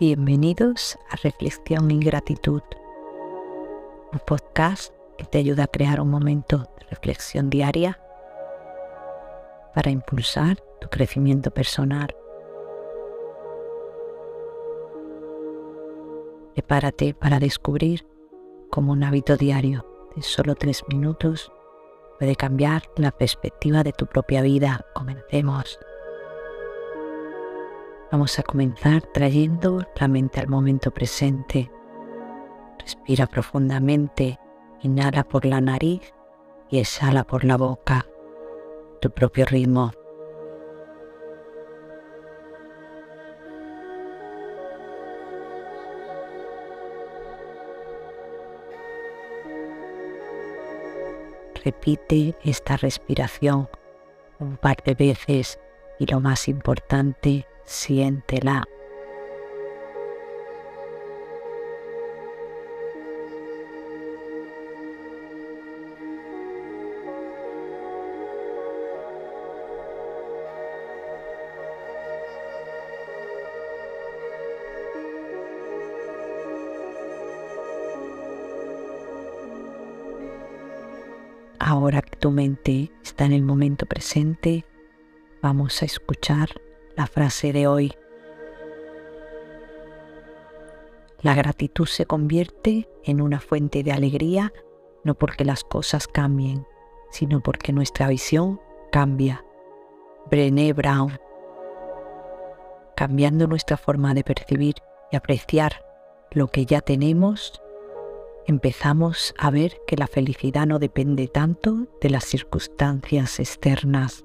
Bienvenidos a Reflexión y Gratitud, un podcast que te ayuda a crear un momento de reflexión diaria para impulsar tu crecimiento personal. Prepárate para descubrir cómo un hábito diario de solo tres minutos puede cambiar la perspectiva de tu propia vida. Comencemos. Vamos a comenzar trayendo la mente al momento presente. Respira profundamente, inhala por la nariz y exhala por la boca, tu propio ritmo. Repite esta respiración un par de veces y lo más importante, siéntela. Ahora que tu mente está en el momento presente, vamos a escuchar la frase de hoy. La gratitud se convierte en una fuente de alegría no porque las cosas cambien, sino porque nuestra visión cambia. Brené Brown. Cambiando nuestra forma de percibir y apreciar lo que ya tenemos, empezamos a ver que la felicidad no depende tanto de las circunstancias externas.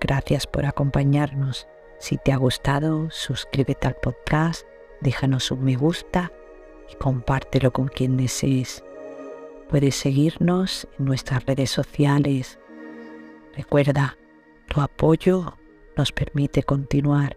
Gracias por acompañarnos. Si te ha gustado, suscríbete al podcast, déjanos un me gusta y compártelo con quien desees. Puedes seguirnos en nuestras redes sociales. Recuerda, tu apoyo nos permite continuar